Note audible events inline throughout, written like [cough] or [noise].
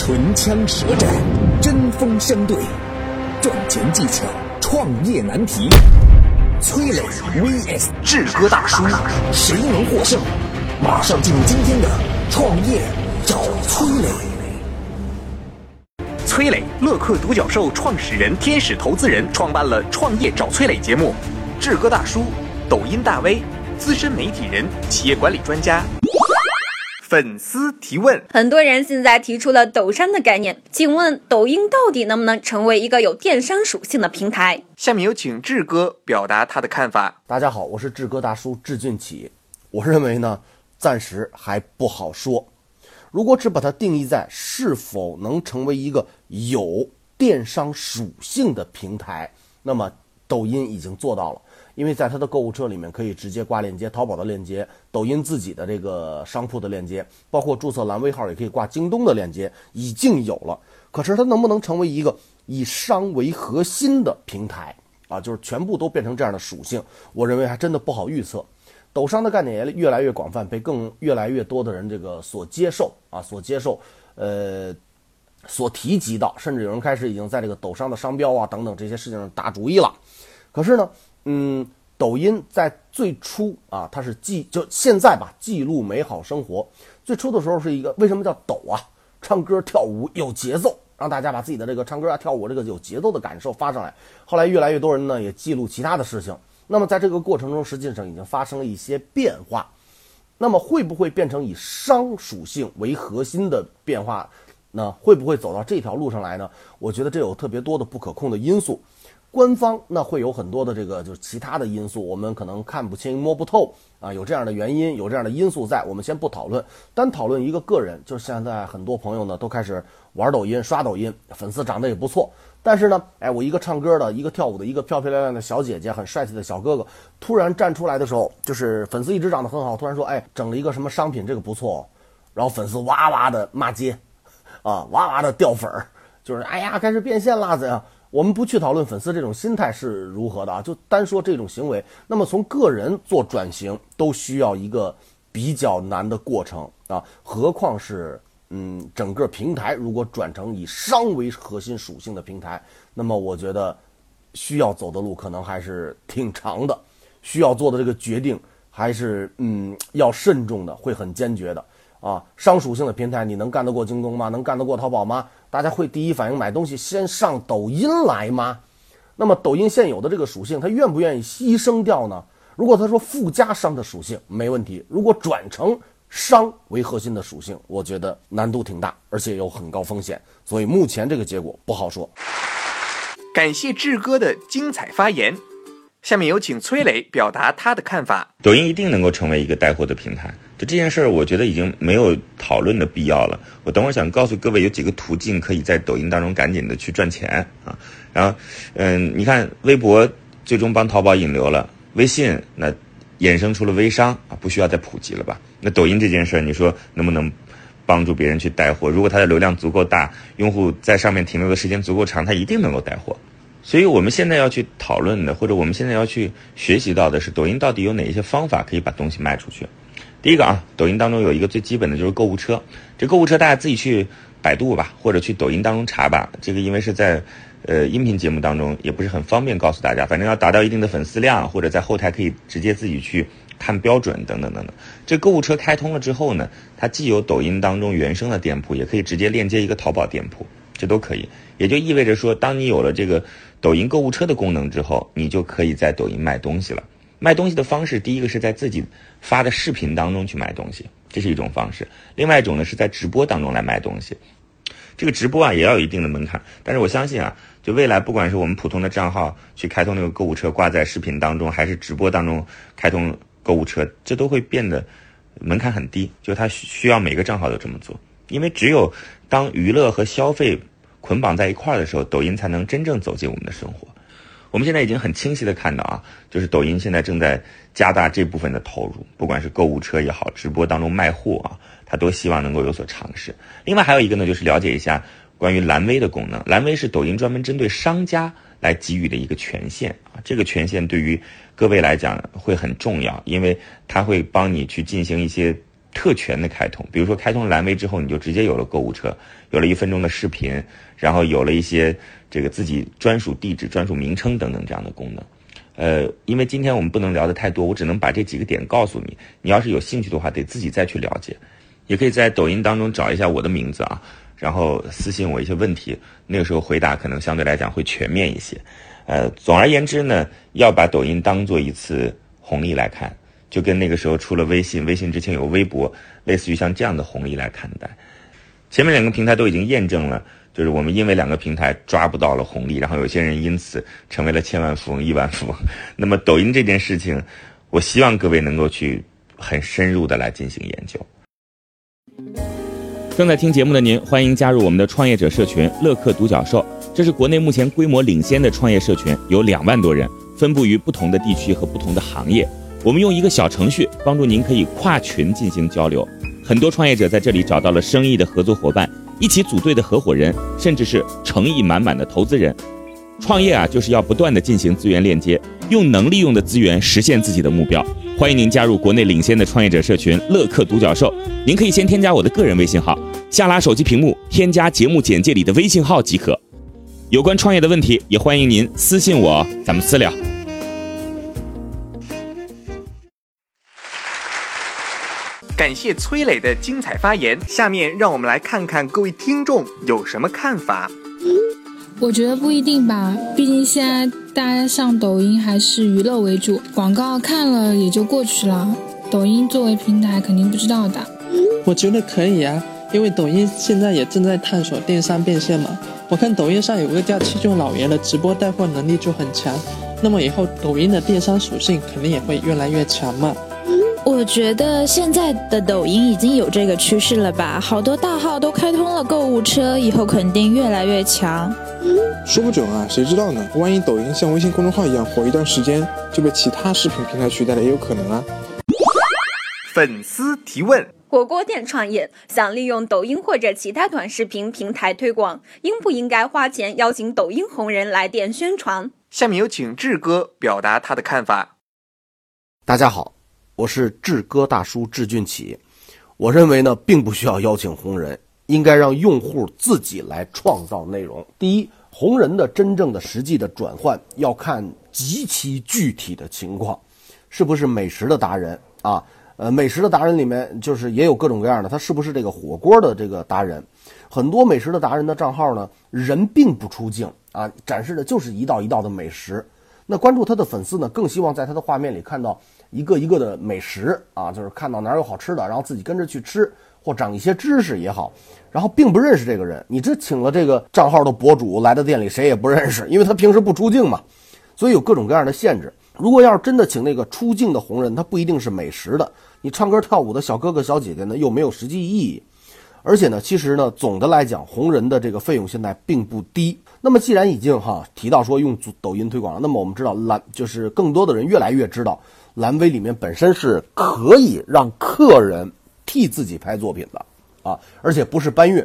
唇枪舌战，针锋相对，赚钱技巧，创业难题。崔磊 vs 志哥大叔，谁能获胜？马上进入今天的创业找崔磊。崔磊，乐客独角兽创始人、天使投资人，创办了《创业找崔磊》节目。志哥大叔，抖音大 V，资深媒体人，企业管理专家。粉丝提问：很多人现在提出了抖商的概念，请问抖音到底能不能成为一个有电商属性的平台？下面有请志哥表达他的看法。大家好，我是志哥大叔志俊启。我认为呢，暂时还不好说。如果只把它定义在是否能成为一个有电商属性的平台，那么抖音已经做到了。因为在他的购物车里面可以直接挂链接，淘宝的链接，抖音自己的这个商铺的链接，包括注册蓝微号也可以挂京东的链接，已经有了。可是它能不能成为一个以商为核心的平台啊？就是全部都变成这样的属性，我认为还真的不好预测。抖商的概念也越来越广泛，被更越来越多的人这个所接受啊，所接受，呃，所提及到，甚至有人开始已经在这个抖商的商标啊等等这些事情上打主意了。可是呢？嗯，抖音在最初啊，它是记就现在吧，记录美好生活。最初的时候是一个为什么叫抖啊？唱歌跳舞有节奏，让大家把自己的这个唱歌啊跳舞这个有节奏的感受发上来。后来越来越多人呢也记录其他的事情。那么在这个过程中，实际上已经发生了一些变化。那么会不会变成以商属性为核心的变化？那会不会走到这条路上来呢？我觉得这有特别多的不可控的因素。官方那会有很多的这个就是其他的因素，我们可能看不清摸不透啊，有这样的原因，有这样的因素在，我们先不讨论，单讨论一个个人，就是现在很多朋友呢都开始玩抖音、刷抖音，粉丝长得也不错，但是呢，哎，我一个唱歌的，一个跳舞的，一个漂漂亮亮的小姐姐，很帅气的小哥哥，突然站出来的时候，就是粉丝一直长得很好，突然说，哎，整了一个什么商品，这个不错，然后粉丝哇哇的骂街，啊，哇哇的掉粉儿，就是哎呀，开始变现啦，怎样？我们不去讨论粉丝这种心态是如何的啊，就单说这种行为。那么从个人做转型都需要一个比较难的过程啊，何况是嗯整个平台如果转成以商为核心属性的平台，那么我觉得需要走的路可能还是挺长的，需要做的这个决定还是嗯要慎重的，会很坚决的。啊，商属性的平台，你能干得过京东吗？能干得过淘宝吗？大家会第一反应买东西先上抖音来吗？那么抖音现有的这个属性，它愿不愿意牺牲掉呢？如果他说附加商的属性没问题，如果转成商为核心的属性，我觉得难度挺大，而且有很高风险，所以目前这个结果不好说。感谢志哥的精彩发言。下面有请崔磊表达他的看法。抖音一定能够成为一个带货的平台，就这件事儿，我觉得已经没有讨论的必要了。我等会儿想告诉各位，有几个途径可以在抖音当中赶紧的去赚钱啊。然后，嗯，你看微博最终帮淘宝引流了，微信那衍生出了微商啊，不需要再普及了吧？那抖音这件事儿，你说能不能帮助别人去带货？如果它的流量足够大，用户在上面停留的时间足够长，它一定能够带货。所以，我们现在要去讨论的，或者我们现在要去学习到的是，抖音到底有哪一些方法可以把东西卖出去。第一个啊，抖音当中有一个最基本的就是购物车。这购物车大家自己去百度吧，或者去抖音当中查吧。这个因为是在呃音频节目当中，也不是很方便告诉大家。反正要达到一定的粉丝量，或者在后台可以直接自己去看标准等等等等。这购物车开通了之后呢，它既有抖音当中原生的店铺，也可以直接链接一个淘宝店铺，这都可以。也就意味着说，当你有了这个。抖音购物车的功能之后，你就可以在抖音卖东西了。卖东西的方式，第一个是在自己发的视频当中去卖东西，这是一种方式；另外一种呢，是在直播当中来卖东西。这个直播啊，也要有一定的门槛。但是我相信啊，就未来不管是我们普通的账号去开通那个购物车挂在视频当中，还是直播当中开通购物车，这都会变得门槛很低。就它需要每个账号都这么做，因为只有当娱乐和消费。捆绑在一块儿的时候，抖音才能真正走进我们的生活。我们现在已经很清晰的看到啊，就是抖音现在正在加大这部分的投入，不管是购物车也好，直播当中卖货啊，他都希望能够有所尝试。另外还有一个呢，就是了解一下关于蓝 V 的功能。蓝 V 是抖音专门针对商家来给予的一个权限啊，这个权限对于各位来讲会很重要，因为它会帮你去进行一些。特权的开通，比如说开通蓝 V 之后，你就直接有了购物车，有了一分钟的视频，然后有了一些这个自己专属地址、专属名称等等这样的功能。呃，因为今天我们不能聊的太多，我只能把这几个点告诉你。你要是有兴趣的话，得自己再去了解。也可以在抖音当中找一下我的名字啊，然后私信我一些问题，那个时候回答可能相对来讲会全面一些。呃，总而言之呢，要把抖音当做一次红利来看，就跟那个时候出了微信，微信之前有微博，类似于像这样的红利来看待。前面两个平台都已经验证了。就是我们因为两个平台抓不到了红利，然后有些人因此成为了千万富翁、亿万富翁。那么抖音这件事情，我希望各位能够去很深入的来进行研究。正在听节目的您，欢迎加入我们的创业者社群“乐客独角兽”，这是国内目前规模领先的创业社群，有两万多人，分布于不同的地区和不同的行业。我们用一个小程序帮助您可以跨群进行交流，很多创业者在这里找到了生意的合作伙伴。一起组队的合伙人，甚至是诚意满满的投资人，创业啊，就是要不断的进行资源链接，用能利用的资源实现自己的目标。欢迎您加入国内领先的创业者社群乐客独角兽。您可以先添加我的个人微信号，下拉手机屏幕添加节目简介里的微信号即可。有关创业的问题，也欢迎您私信我，咱们私聊。感谢崔磊的精彩发言。下面让我们来看看各位听众有什么看法。我觉得不一定吧，毕竟现在大家上抖音还是娱乐为主，广告看了也就过去了。抖音作为平台，肯定不知道的。我觉得可以啊，因为抖音现在也正在探索电商变现嘛。我看抖音上有个叫七舅老爷的，直播带货能力就很强，那么以后抖音的电商属性肯定也会越来越强嘛。我觉得现在的抖音已经有这个趋势了吧？好多大号都开通了购物车，以后肯定越来越强。说不准啊，谁知道呢？万一抖音像微信公众号一样火一段时间，就被其他视频平台取代了，也有可能啊。粉丝提问：火锅店创业想利用抖音或者其他短视频平台推广，应不应该花钱邀请抖音红人来店宣传？下面有请志哥表达他的看法。大家好。我是志哥大叔志俊启，我认为呢，并不需要邀请红人，应该让用户自己来创造内容。第一，红人的真正的实际的转换要看极其具体的情况，是不是美食的达人啊？呃，美食的达人里面就是也有各种各样的，他是不是这个火锅的这个达人？很多美食的达人的账号呢，人并不出镜啊，展示的就是一道一道的美食。那关注他的粉丝呢，更希望在他的画面里看到一个一个的美食啊，就是看到哪儿有好吃的，然后自己跟着去吃，或长一些知识也好。然后并不认识这个人，你这请了这个账号的博主来到店里，谁也不认识，因为他平时不出镜嘛，所以有各种各样的限制。如果要是真的请那个出镜的红人，他不一定是美食的，你唱歌跳舞的小哥哥小姐姐呢，又没有实际意义。而且呢，其实呢，总的来讲，红人的这个费用现在并不低。那么，既然已经哈提到说用抖音推广了，那么我们知道蓝就是更多的人越来越知道蓝 V 里面本身是可以让客人替自己拍作品的啊，而且不是搬运。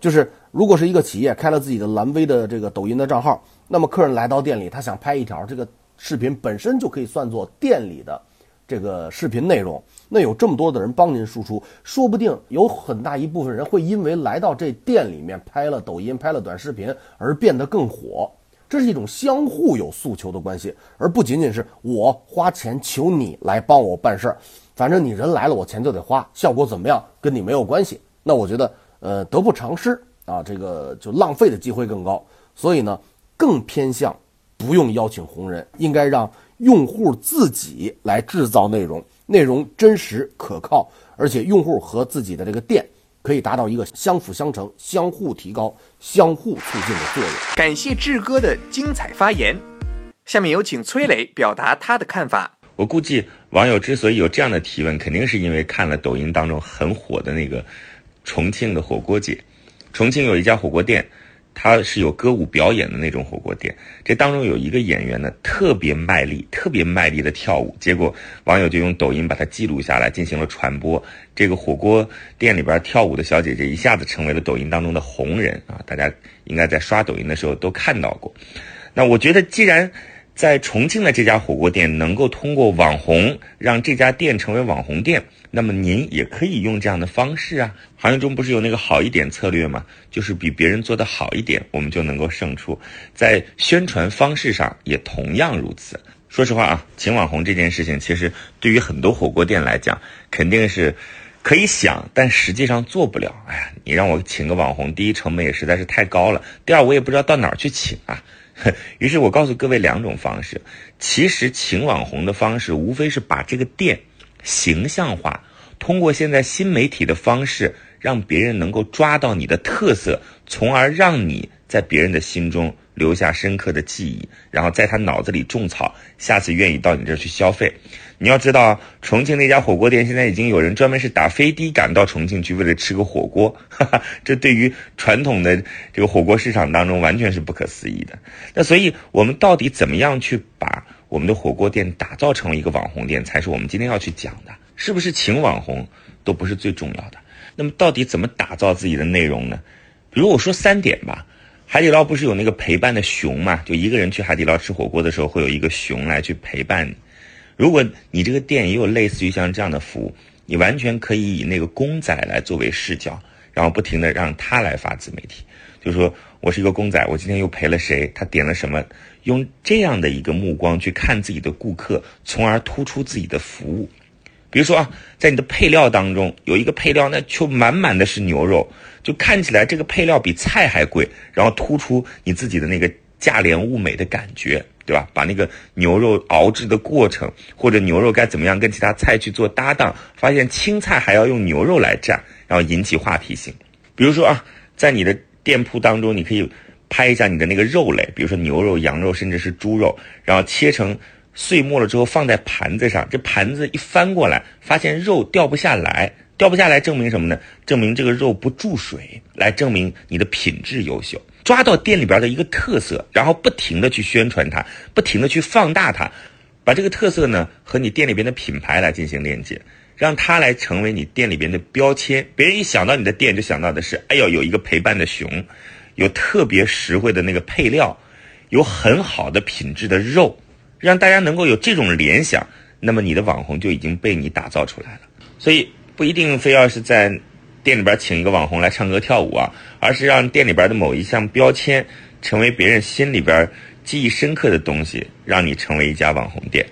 就是如果是一个企业开了自己的蓝 V 的这个抖音的账号，那么客人来到店里，他想拍一条这个视频，本身就可以算作店里的这个视频内容。那有这么多的人帮您输出，说不定有很大一部分人会因为来到这店里面拍了抖音、拍了短视频而变得更火。这是一种相互有诉求的关系，而不仅仅是我花钱求你来帮我办事儿。反正你人来了，我钱就得花，效果怎么样跟你没有关系。那我觉得，呃，得不偿失啊，这个就浪费的机会更高。所以呢，更偏向不用邀请红人，应该让用户自己来制造内容。内容真实可靠，而且用户和自己的这个店可以达到一个相辅相成、相互提高、相互促进的作用。感谢志哥的精彩发言，下面有请崔磊表达他的看法。我估计网友之所以有这样的提问，肯定是因为看了抖音当中很火的那个重庆的火锅节。重庆有一家火锅店。它是有歌舞表演的那种火锅店，这当中有一个演员呢，特别卖力，特别卖力的跳舞，结果网友就用抖音把它记录下来，进行了传播。这个火锅店里边跳舞的小姐姐一下子成为了抖音当中的红人啊！大家应该在刷抖音的时候都看到过。那我觉得，既然在重庆的这家火锅店能够通过网红让这家店成为网红店，那么您也可以用这样的方式啊。行业中不是有那个好一点策略吗？就是比别人做的好一点，我们就能够胜出。在宣传方式上也同样如此。说实话啊，请网红这件事情，其实对于很多火锅店来讲，肯定是可以想，但实际上做不了。哎呀，你让我请个网红，第一成本也实在是太高了，第二我也不知道到哪儿去请啊。[laughs] 于是我告诉各位两种方式，其实请网红的方式无非是把这个店形象化，通过现在新媒体的方式，让别人能够抓到你的特色，从而让你在别人的心中留下深刻的记忆，然后在他脑子里种草，下次愿意到你这儿去消费。你要知道，重庆那家火锅店现在已经有人专门是打飞的赶到重庆去，为了吃个火锅。哈哈，这对于传统的这个火锅市场当中完全是不可思议的。那所以，我们到底怎么样去把我们的火锅店打造成为一个网红店，才是我们今天要去讲的。是不是请网红都不是最重要的？那么，到底怎么打造自己的内容呢？比如我说三点吧。海底捞不是有那个陪伴的熊嘛？就一个人去海底捞吃火锅的时候，会有一个熊来去陪伴你。如果你这个店也有类似于像这样的服务，你完全可以以那个公仔来作为视角，然后不停的让他来发自媒体，就说我是一个公仔，我今天又陪了谁，他点了什么，用这样的一个目光去看自己的顾客，从而突出自己的服务。比如说啊，在你的配料当中有一个配料，那就满满的是牛肉，就看起来这个配料比菜还贵，然后突出你自己的那个价廉物美的感觉。对吧？把那个牛肉熬制的过程，或者牛肉该怎么样跟其他菜去做搭档，发现青菜还要用牛肉来蘸，然后引起话题性。比如说啊，在你的店铺当中，你可以拍一下你的那个肉类，比如说牛肉、羊肉，甚至是猪肉，然后切成碎末了之后放在盘子上，这盘子一翻过来，发现肉掉不下来，掉不下来证明什么呢？证明这个肉不注水，来证明你的品质优秀。抓到店里边的一个特色，然后不停的去宣传它，不停的去放大它，把这个特色呢和你店里边的品牌来进行链接，让它来成为你店里边的标签。别人一想到你的店，就想到的是，哎呦，有一个陪伴的熊，有特别实惠的那个配料，有很好的品质的肉，让大家能够有这种联想，那么你的网红就已经被你打造出来了。所以不一定非要是在。店里边请一个网红来唱歌跳舞啊，而是让店里边的某一项标签成为别人心里边记忆深刻的东西，让你成为一家网红店。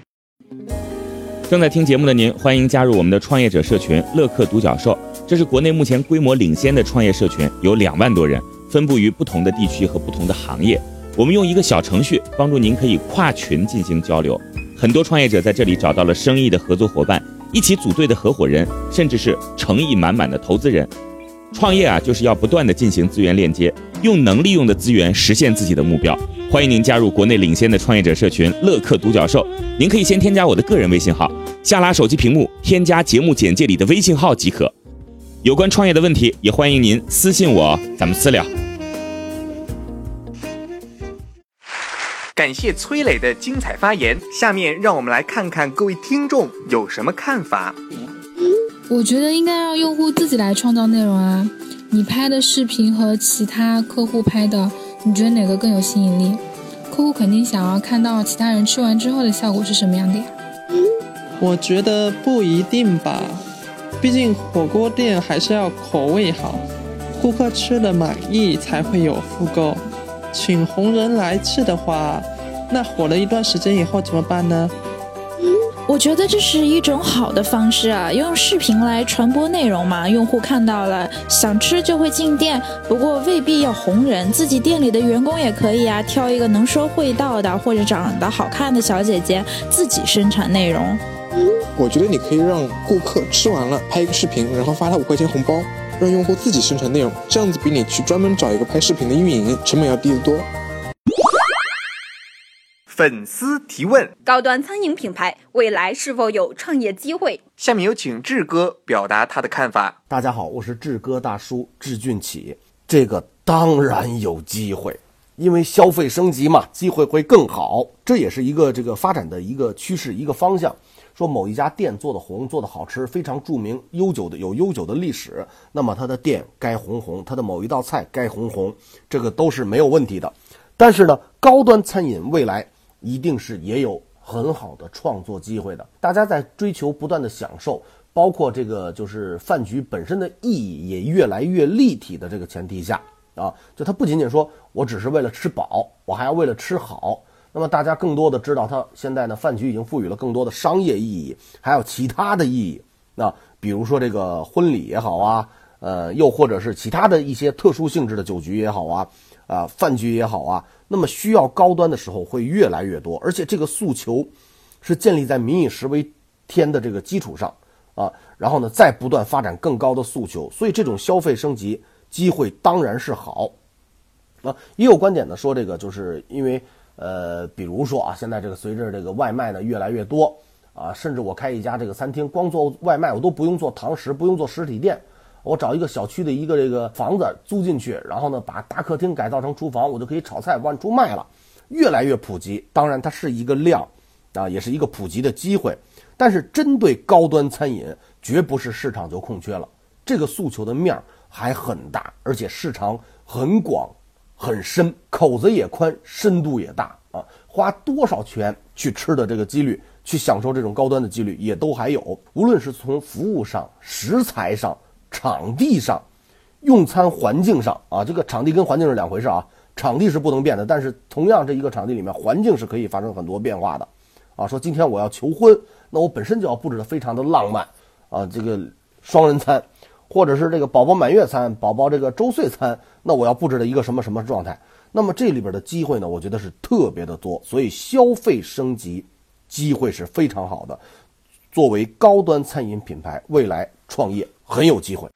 正在听节目的您，欢迎加入我们的创业者社群“乐客独角兽”，这是国内目前规模领先的创业社群，有两万多人，分布于不同的地区和不同的行业。我们用一个小程序帮助您可以跨群进行交流，很多创业者在这里找到了生意的合作伙伴。一起组队的合伙人，甚至是诚意满满的投资人，创业啊，就是要不断的进行资源链接，用能利用的资源实现自己的目标。欢迎您加入国内领先的创业者社群“乐客独角兽”。您可以先添加我的个人微信号，下拉手机屏幕添加节目简介里的微信号即可。有关创业的问题，也欢迎您私信我，咱们私聊。感谢崔磊的精彩发言。下面让我们来看看各位听众有什么看法。我觉得应该让用户自己来创造内容啊！你拍的视频和其他客户拍的，你觉得哪个更有吸引力？客户肯定想要看到其他人吃完之后的效果是什么样的呀？我觉得不一定吧，毕竟火锅店还是要口味好，顾客吃的满意才会有复购。请红人来吃的话，那火了一段时间以后怎么办呢？我觉得这是一种好的方式啊，用视频来传播内容嘛，用户看到了想吃就会进店。不过未必要红人，自己店里的员工也可以啊，挑一个能说会道的或者长得好看的小姐姐，自己生产内容。我觉得你可以让顾客吃完了拍一个视频，然后发他五块钱红包。让用户自己生产内容，这样子比你去专门找一个拍视频的运营成本要低得多。粉丝提问：高端餐饮品牌未来是否有创业机会？下面有请志哥表达他的看法。大家好，我是志哥大叔志俊启。这个当然有机会，因为消费升级嘛，机会会更好，这也是一个这个发展的一个趋势，一个方向。说某一家店做的红，做的好吃，非常著名，悠久的有悠久的历史，那么它的店该红红，它的某一道菜该红红，这个都是没有问题的。但是呢，高端餐饮未来一定是也有很好的创作机会的。大家在追求不断的享受，包括这个就是饭局本身的意义也越来越立体的这个前提下啊，就它不仅仅说我只是为了吃饱，我还要为了吃好。那么大家更多的知道，它现在呢饭局已经赋予了更多的商业意义，还有其他的意义。那比如说这个婚礼也好啊，呃，又或者是其他的一些特殊性质的酒局也好啊，啊，饭局也好啊，那么需要高端的时候会越来越多，而且这个诉求是建立在民以食为天的这个基础上啊，然后呢再不断发展更高的诉求，所以这种消费升级机会当然是好。啊，也有观点呢说这个就是因为。呃，比如说啊，现在这个随着这个外卖呢越来越多啊，甚至我开一家这个餐厅，光做外卖我都不用做堂食，不用做实体店，我找一个小区的一个这个房子租进去，然后呢把大客厅改造成厨房，我就可以炒菜往出卖了，越来越普及。当然它是一个量啊，也是一个普及的机会。但是针对高端餐饮，绝不是市场就空缺了，这个诉求的面儿还很大，而且市场很广。很深，口子也宽，深度也大啊！花多少钱去吃的这个几率，去享受这种高端的几率也都还有。无论是从服务上、食材上、场地上、用餐环境上啊，这个场地跟环境是两回事啊。场地是不能变的，但是同样这一个场地里面，环境是可以发生很多变化的啊。说今天我要求婚，那我本身就要布置的非常的浪漫啊，这个双人餐。或者是这个宝宝满月餐、宝宝这个周岁餐，那我要布置的一个什么什么状态？那么这里边的机会呢，我觉得是特别的多，所以消费升级机会是非常好的。作为高端餐饮品牌，未来创业很有机会。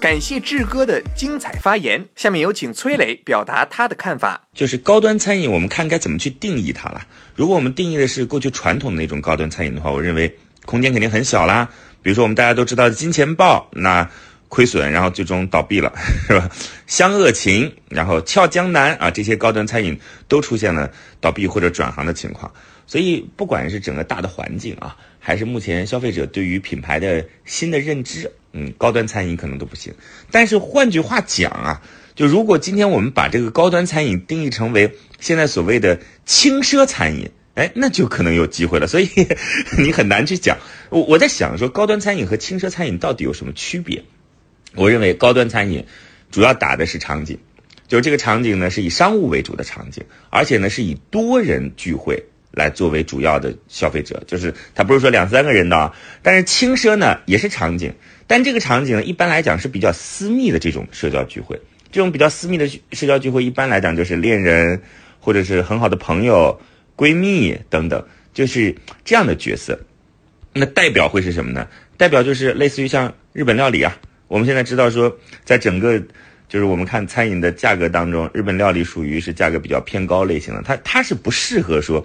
感谢志哥的精彩发言，下面有请崔磊表达他的看法。就是高端餐饮，我们看该怎么去定义它了。如果我们定义的是过去传统的那种高端餐饮的话，我认为空间肯定很小啦。比如说我们大家都知道的金钱豹，那亏损，然后最终倒闭了，[laughs] 是吧？湘鄂情，然后俏江南啊，这些高端餐饮都出现了倒闭或者转行的情况。所以不管是整个大的环境啊，还是目前消费者对于品牌的新的认知，嗯，高端餐饮可能都不行。但是换句话讲啊，就如果今天我们把这个高端餐饮定义成为现在所谓的轻奢餐饮。哎，那就可能有机会了，所以 [laughs] 你很难去讲。我我在想说，高端餐饮和轻奢餐饮到底有什么区别？我认为高端餐饮主要打的是场景，就是这个场景呢是以商务为主的场景，而且呢是以多人聚会来作为主要的消费者，就是他不是说两三个人的。但是轻奢呢也是场景，但这个场景一般来讲是比较私密的这种社交聚会，这种比较私密的社交聚会一般来讲就是恋人或者是很好的朋友。闺蜜等等，就是这样的角色。那代表会是什么呢？代表就是类似于像日本料理啊。我们现在知道说，在整个就是我们看餐饮的价格当中，日本料理属于是价格比较偏高类型的。它它是不适合说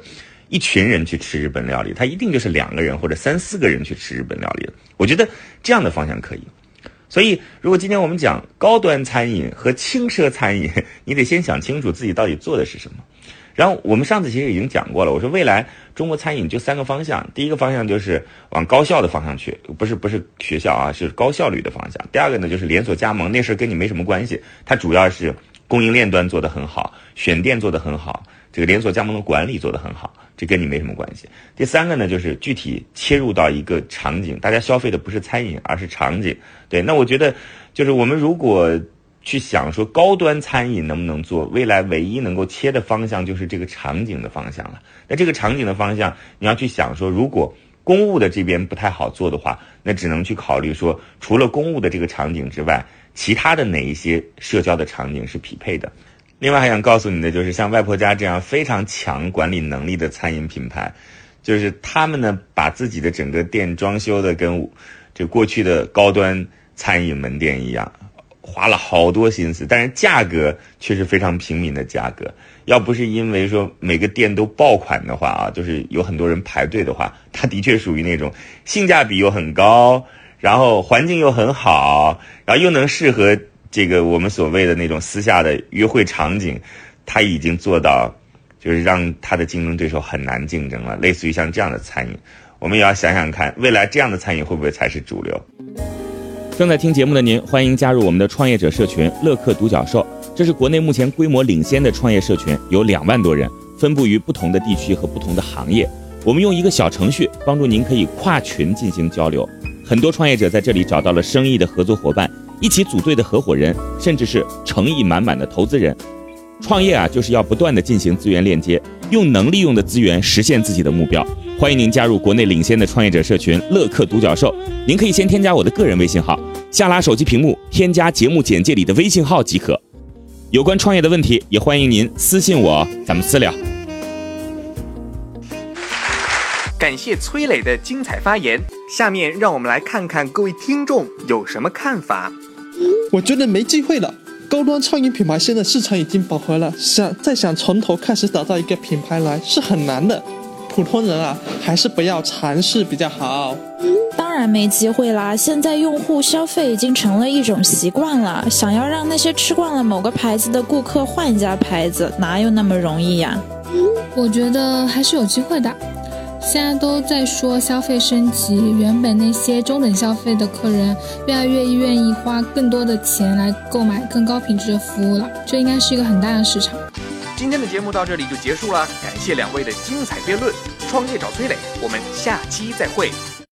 一群人去吃日本料理，他一定就是两个人或者三四个人去吃日本料理的。我觉得这样的方向可以。所以，如果今天我们讲高端餐饮和轻奢餐饮，你得先想清楚自己到底做的是什么。然后我们上次其实已经讲过了，我说未来中国餐饮就三个方向，第一个方向就是往高效的方向去，不是不是学校啊，是高效率的方向。第二个呢就是连锁加盟，那事跟你没什么关系，它主要是供应链端做得很好，选店做得很好，这个连锁加盟的管理做得很好，这跟你没什么关系。第三个呢就是具体切入到一个场景，大家消费的不是餐饮，而是场景。对，那我觉得就是我们如果。去想说高端餐饮能不能做，未来唯一能够切的方向就是这个场景的方向了。那这个场景的方向，你要去想说，如果公务的这边不太好做的话，那只能去考虑说，除了公务的这个场景之外，其他的哪一些社交的场景是匹配的。另外还想告诉你的就是，像外婆家这样非常强管理能力的餐饮品牌，就是他们呢把自己的整个店装修的跟这过去的高端餐饮门店一样。花了好多心思，但是价格却是非常平民的价格。要不是因为说每个店都爆款的话啊，就是有很多人排队的话，它的确属于那种性价比又很高，然后环境又很好，然后又能适合这个我们所谓的那种私下的约会场景，它已经做到就是让它的竞争对手很难竞争了。类似于像这样的餐饮，我们也要想想看，未来这样的餐饮会不会才是主流？正在听节目的您，欢迎加入我们的创业者社群乐客独角兽。这是国内目前规模领先的创业社群，有两万多人。分布于不同的地区和不同的行业。我们用一个小程序帮助您可以跨群进行交流。很多创业者在这里找到了生意的合作伙伴，一起组队的合伙人，甚至是诚意满满的投资人。创业啊，就是要不断的进行资源链接，用能利用的资源实现自己的目标。欢迎您加入国内领先的创业者社群乐客独角兽。您可以先添加我的个人微信号，下拉手机屏幕添加节目简介里的微信号即可。有关创业的问题，也欢迎您私信我，咱们私聊。感谢崔磊的精彩发言。下面让我们来看看各位听众有什么看法。我觉得没机会了。高端创意品牌现在市场已经饱和了，想再想从头开始打造一个品牌来是很难的。普通人啊，还是不要尝试比较好。当然没机会啦！现在用户消费已经成了一种习惯了，想要让那些吃惯了某个牌子的顾客换一家牌子，哪有那么容易呀？我觉得还是有机会的。现在都在说消费升级，原本那些中等消费的客人越来越愿意花更多的钱来购买更高品质的服务了，这应该是一个很大的市场。今天的节目到这里就结束了，感谢两位的精彩辩论。创业找崔磊，我们下期再会。